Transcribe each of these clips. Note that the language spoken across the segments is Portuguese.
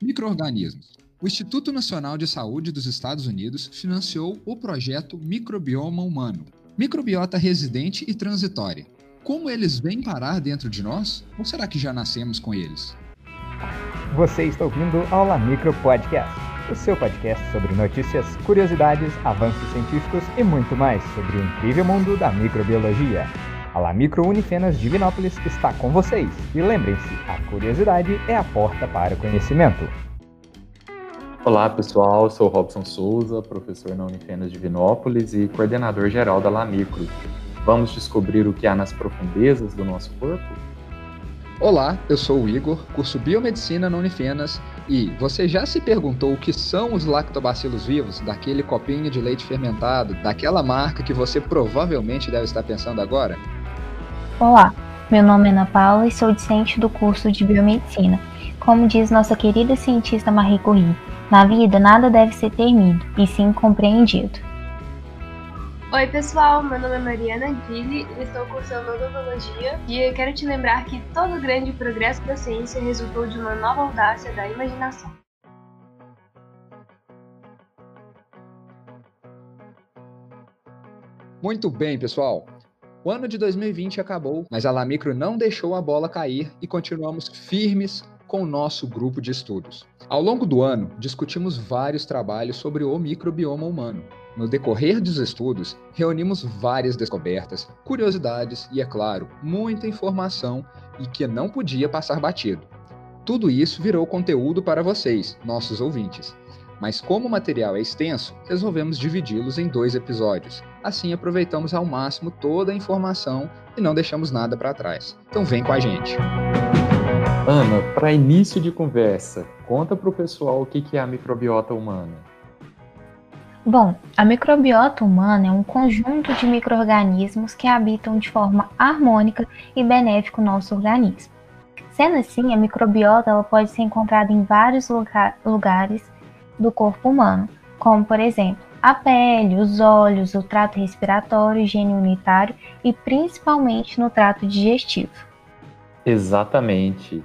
Microorganismos. O Instituto Nacional de Saúde dos Estados Unidos financiou o projeto Microbioma Humano, microbiota residente e transitória. Como eles vêm parar dentro de nós? Ou será que já nascemos com eles? Você está ouvindo Aula Micro Podcast, o seu podcast sobre notícias, curiosidades, avanços científicos e muito mais sobre o incrível mundo da microbiologia. A La Micro Unifenas Divinópolis está com vocês. E lembrem-se, a curiosidade é a porta para o conhecimento. Olá pessoal, sou Robson Souza, professor na Unifenas Divinópolis e coordenador geral da Lamicro. Vamos descobrir o que há nas profundezas do nosso corpo? Olá, eu sou o Igor, curso Biomedicina na Unifenas e você já se perguntou o que são os lactobacilos vivos, daquele copinho de leite fermentado, daquela marca que você provavelmente deve estar pensando agora? Olá, meu nome é Ana Paula e sou discente do curso de Biomedicina. Como diz nossa querida cientista Marie Curie, na vida, nada deve ser temido, e sim compreendido. Oi, pessoal, meu nome é Mariana Gili e estou cursando odontologia e eu quero te lembrar que todo grande progresso da ciência resultou de uma nova audácia da imaginação. Muito bem, pessoal. O ano de 2020 acabou, mas a Lamicro não deixou a bola cair e continuamos firmes com o nosso grupo de estudos. Ao longo do ano, discutimos vários trabalhos sobre o microbioma humano. No decorrer dos estudos, reunimos várias descobertas, curiosidades e, é claro, muita informação e que não podia passar batido. Tudo isso virou conteúdo para vocês, nossos ouvintes. Mas como o material é extenso, resolvemos dividi-los em dois episódios. Assim aproveitamos ao máximo toda a informação e não deixamos nada para trás. Então vem com a gente. Ana, para início de conversa, conta para o pessoal o que é a microbiota humana. Bom, a microbiota humana é um conjunto de micro-organismos que habitam de forma harmônica e benéfica o nosso organismo. Sendo assim, a microbiota ela pode ser encontrada em vários lugar, lugares do corpo humano, como por exemplo a pele, os olhos, o trato respiratório, higiene unitário e principalmente no trato digestivo. Exatamente.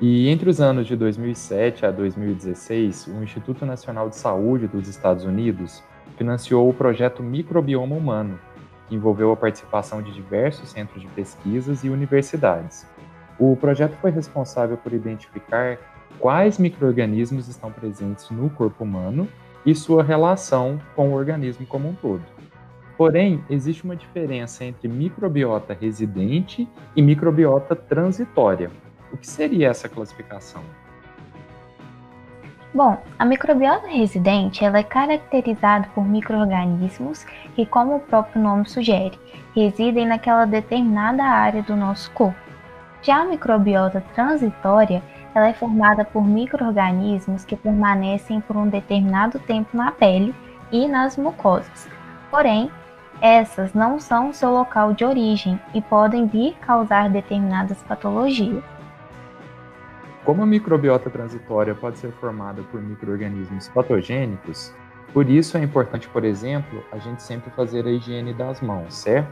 E entre os anos de 2007 a 2016, o Instituto Nacional de Saúde dos Estados Unidos financiou o projeto Microbioma Humano, que envolveu a participação de diversos centros de pesquisas e universidades. O projeto foi responsável por identificar quais microorganismos estão presentes no corpo humano e sua relação com o organismo como um todo. Porém, existe uma diferença entre microbiota residente e microbiota transitória. O que seria essa classificação? Bom, a microbiota residente ela é caracterizada por microorganismos que, como o próprio nome sugere, residem naquela determinada área do nosso corpo. Já a microbiota transitória ela é formada por microorganismos que permanecem por um determinado tempo na pele e nas mucosas. Porém, essas não são seu local de origem e podem vir causar determinadas patologias. Como a microbiota transitória pode ser formada por microorganismos patogênicos, por isso é importante, por exemplo, a gente sempre fazer a higiene das mãos, certo?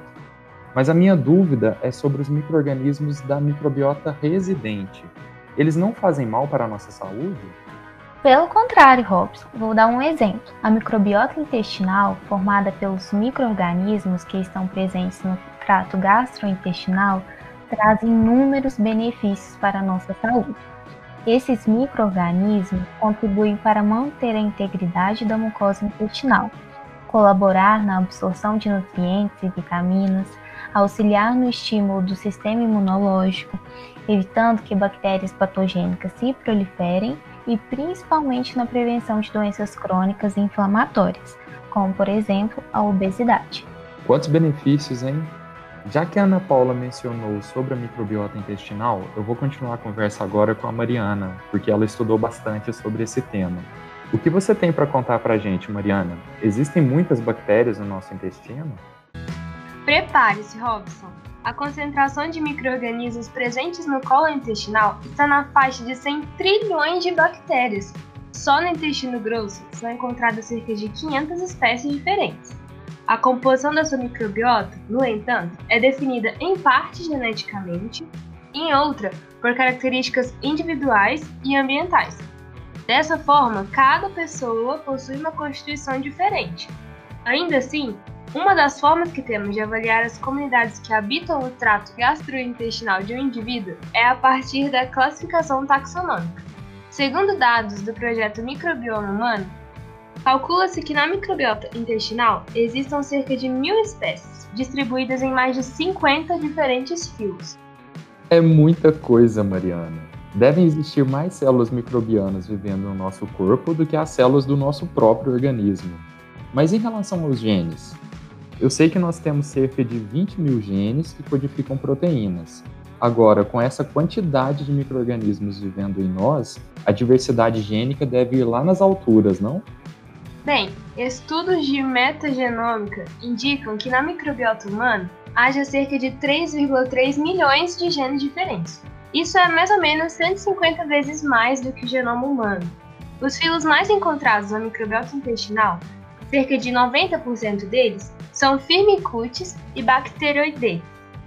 Mas a minha dúvida é sobre os microorganismos da microbiota residente. Eles não fazem mal para a nossa saúde? Pelo contrário, Robson, vou dar um exemplo. A microbiota intestinal, formada pelos microorganismos que estão presentes no trato gastrointestinal, traz inúmeros benefícios para a nossa saúde. Esses microorganismos contribuem para manter a integridade da mucosa intestinal, colaborar na absorção de nutrientes e vitaminas, auxiliar no estímulo do sistema imunológico, evitando que bactérias patogênicas se proliferem e principalmente na prevenção de doenças crônicas e inflamatórias, como por exemplo a obesidade. Quantos benefícios, hein? Já que a Ana Paula mencionou sobre a microbiota intestinal, eu vou continuar a conversa agora com a Mariana, porque ela estudou bastante sobre esse tema. O que você tem para contar para a gente, Mariana? Existem muitas bactérias no nosso intestino? Prepare-se, Robson. A concentração de micro-organismos presentes no colo intestinal está na faixa de 100 trilhões de bactérias. Só no intestino grosso são encontradas cerca de 500 espécies diferentes. A composição da sua microbiota, no entanto, é definida em parte geneticamente, em outra por características individuais e ambientais. Dessa forma, cada pessoa possui uma constituição diferente. Ainda assim, uma das formas que temos de avaliar as comunidades que habitam o trato gastrointestinal de um indivíduo é a partir da classificação taxonômica. Segundo dados do projeto Microbioma Humano, calcula-se que na microbiota intestinal existam cerca de mil espécies, distribuídas em mais de 50 diferentes fios. É muita coisa, Mariana. Devem existir mais células microbianas vivendo no nosso corpo do que as células do nosso próprio organismo. Mas em relação aos genes, eu sei que nós temos cerca de 20 mil genes que codificam proteínas. Agora, com essa quantidade de micro-organismos vivendo em nós, a diversidade gênica deve ir lá nas alturas, não? Bem, estudos de metagenômica indicam que na microbiota humana haja cerca de 3,3 milhões de genes diferentes. Isso é mais ou menos 150 vezes mais do que o genoma humano. Os filos mais encontrados na microbiota intestinal, cerca de 90% deles, são Firmicutes e Bacteroidetes,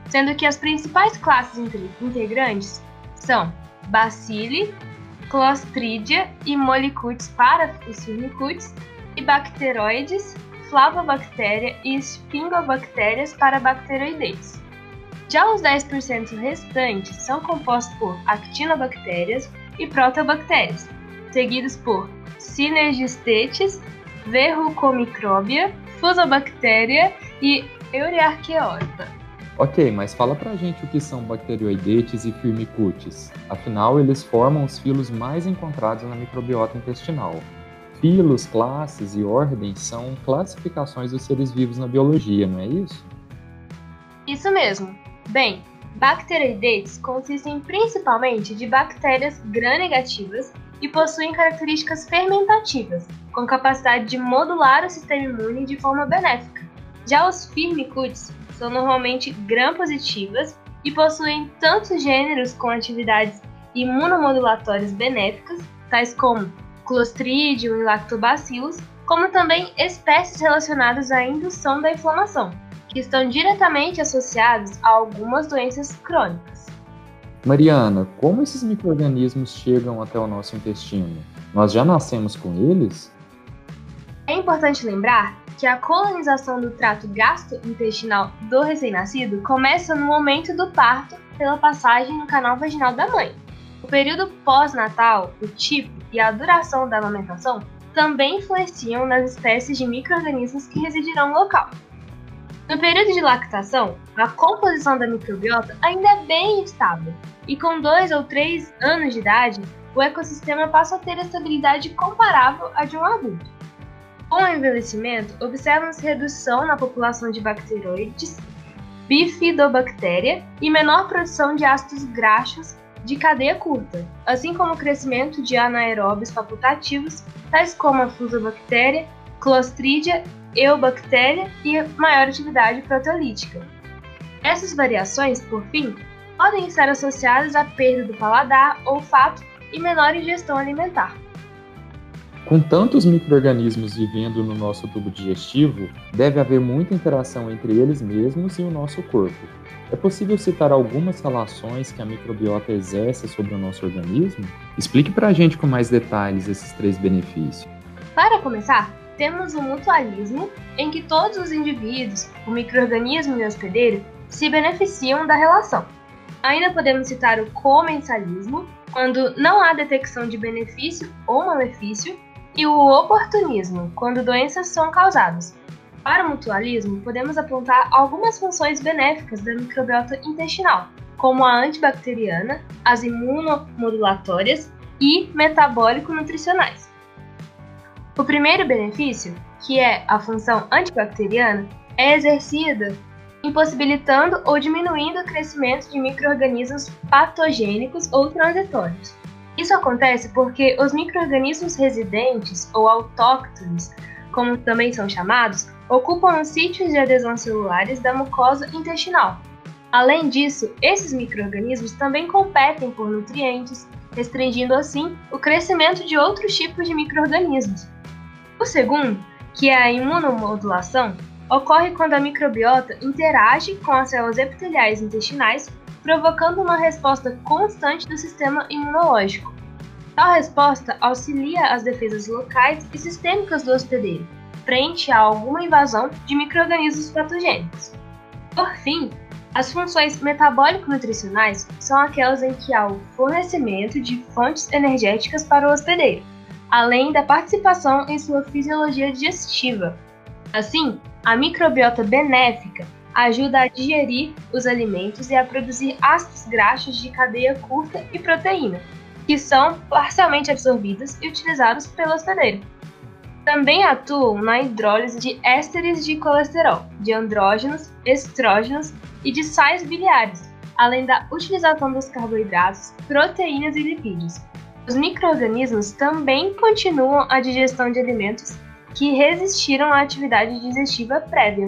sendo que as principais classes integrantes são Bacilli, Clostridia e Molicutes para os Firmicutes e Bacteroides, Flavobactéria e Sphingobactérias para Bacteroidetes. Já os 10% restantes são compostos por actinobactérias e protobactérias, seguidos por Synergistetes, Verrucomicrobia Fusobactéria e Euryarchaeota. Ok, mas fala pra gente o que são bacteroidetes e firmicutes. Afinal, eles formam os filos mais encontrados na microbiota intestinal. Filos, classes e ordens são classificações dos seres vivos na biologia, não é isso? Isso mesmo. Bem, bacteroidetes consistem principalmente de bactérias gram-negativas e possuem características fermentativas, com capacidade de modular o sistema imune de forma benéfica. Já os firmicutes são normalmente gram-positivas e possuem tantos gêneros com atividades imunomodulatórias benéficas, tais como Clostridium e Lactobacillus, como também espécies relacionadas à indução da inflamação, que estão diretamente associadas a algumas doenças crônicas. Mariana, como esses microrganismos chegam até o nosso intestino? Nós já nascemos com eles? É importante lembrar que a colonização do trato gastrointestinal do recém-nascido começa no momento do parto pela passagem no canal vaginal da mãe. O período pós-natal, o tipo e a duração da amamentação também influenciam nas espécies de microrganismos que residirão no local. No período de lactação, a composição da microbiota ainda é bem estável, e com 2 ou 3 anos de idade, o ecossistema passa a ter estabilidade comparável à de um adulto. Com o envelhecimento, observa-se redução na população de bacteroides, bifidobactéria e menor produção de ácidos graxos de cadeia curta, assim como o crescimento de anaeróbios facultativos, tais como a fusobactéria, clostridia eubactéria e maior atividade proteolítica. Essas variações, por fim, podem estar associadas à perda do paladar, olfato e menor ingestão alimentar. Com tantos microrganismos vivendo no nosso tubo digestivo, deve haver muita interação entre eles mesmos e o nosso corpo. É possível citar algumas relações que a microbiota exerce sobre o nosso organismo? Explique para a gente com mais detalhes esses três benefícios. Para começar, temos o mutualismo, em que todos os indivíduos, o microorganismo e o hospedeiro, se beneficiam da relação. Ainda podemos citar o comensalismo, quando não há detecção de benefício ou malefício, e o oportunismo, quando doenças são causadas. Para o mutualismo, podemos apontar algumas funções benéficas da microbiota intestinal, como a antibacteriana, as imunomodulatórias e metabólico-nutricionais. O primeiro benefício, que é a função antibacteriana, é exercida impossibilitando ou diminuindo o crescimento de microrganismos patogênicos ou transitórios. Isso acontece porque os microrganismos residentes ou autóctones, como também são chamados, ocupam os sítios de adesão celulares da mucosa intestinal. Além disso, esses microrganismos também competem por nutrientes, restringindo assim o crescimento de outros tipos de microrganismos, o segundo, que é a imunomodulação, ocorre quando a microbiota interage com as células epiteliais intestinais, provocando uma resposta constante do sistema imunológico. Tal resposta auxilia as defesas locais e sistêmicas do hospedeiro, frente a alguma invasão de microrganismos patogênicos. Por fim, as funções metabólico-nutricionais são aquelas em que há o fornecimento de fontes energéticas para o hospedeiro, além da participação em sua fisiologia digestiva. Assim, a microbiota benéfica ajuda a digerir os alimentos e a produzir ácidos graxos de cadeia curta e proteína, que são parcialmente absorvidos e utilizados pelo hospedeiro. Também atuam na hidrólise de ésteres de colesterol, de andrógenos, estrógenos e de sais biliares, além da utilização dos carboidratos, proteínas e lipídios. Os microorganismos também continuam a digestão de alimentos que resistiram à atividade digestiva prévia.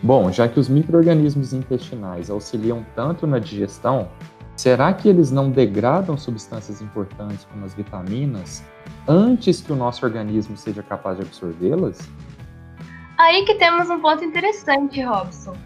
Bom, já que os microorganismos intestinais auxiliam tanto na digestão, será que eles não degradam substâncias importantes como as vitaminas antes que o nosso organismo seja capaz de absorvê-las? Aí que temos um ponto interessante, Robson.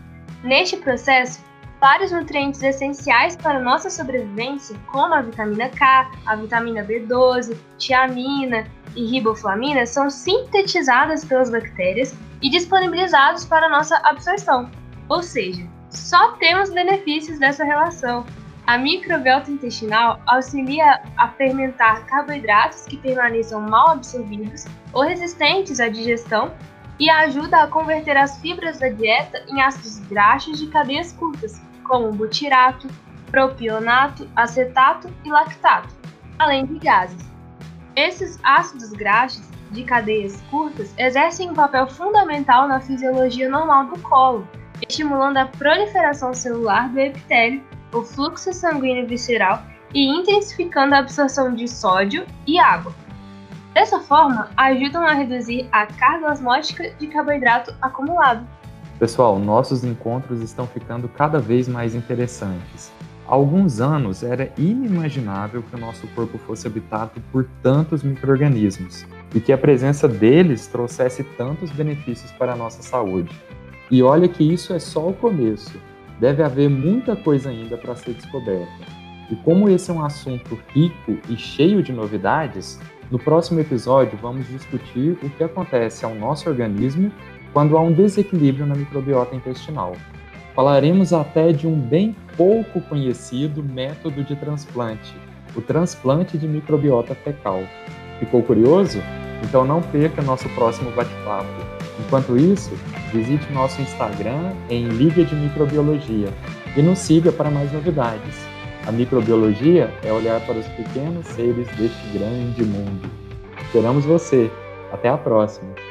Neste processo, vários nutrientes essenciais para nossa sobrevivência, como a vitamina K, a vitamina B12, tiamina e riboflamina, são sintetizadas pelas bactérias e disponibilizados para nossa absorção. Ou seja, só temos benefícios dessa relação. A microbiota intestinal auxilia a fermentar carboidratos que permaneçam mal absorvidos ou resistentes à digestão e ajuda a converter as fibras da dieta em ácidos graxos de cadeias curtas, como butirato, propionato, acetato e lactato, além de gases. Esses ácidos graxos de cadeias curtas exercem um papel fundamental na fisiologia normal do colo, estimulando a proliferação celular do epitélio o fluxo sanguíneo visceral e intensificando a absorção de sódio e água. Dessa forma, ajudam a reduzir a carga osmótica de carboidrato acumulado. Pessoal, nossos encontros estão ficando cada vez mais interessantes. Há alguns anos era inimaginável que o nosso corpo fosse habitado por tantos micro-organismos e que a presença deles trouxesse tantos benefícios para a nossa saúde. E olha que isso é só o começo deve haver muita coisa ainda para ser descoberta. E como esse é um assunto rico e cheio de novidades, no próximo episódio vamos discutir o que acontece ao nosso organismo quando há um desequilíbrio na microbiota intestinal. Falaremos até de um bem pouco conhecido método de transplante, o transplante de microbiota fecal. Ficou curioso? Então não perca nosso próximo bate-papo. Enquanto isso, visite nosso Instagram em Liga de Microbiologia e nos siga para mais novidades. A microbiologia é olhar para os pequenos seres deste grande mundo. Esperamos você. Até a próxima!